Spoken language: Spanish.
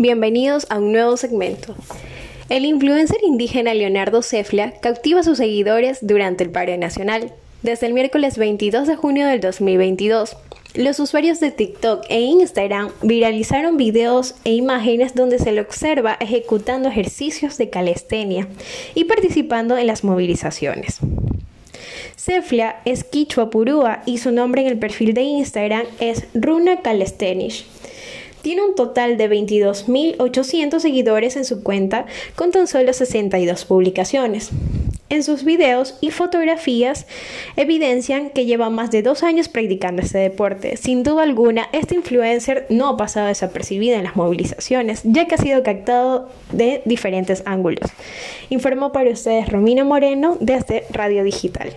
Bienvenidos a un nuevo segmento. El influencer indígena Leonardo Cefla cautiva a sus seguidores durante el paro nacional. Desde el miércoles 22 de junio del 2022, los usuarios de TikTok e Instagram viralizaron videos e imágenes donde se le observa ejecutando ejercicios de calistenia y participando en las movilizaciones. Cefla es quichua purúa y su nombre en el perfil de Instagram es Runa Calisthenics. Tiene un total de 22.800 seguidores en su cuenta con tan solo 62 publicaciones. En sus videos y fotografías evidencian que lleva más de dos años practicando este deporte. Sin duda alguna, este influencer no ha pasado desapercibido en las movilizaciones, ya que ha sido captado de diferentes ángulos. Informó para ustedes Romina Moreno desde Radio Digital.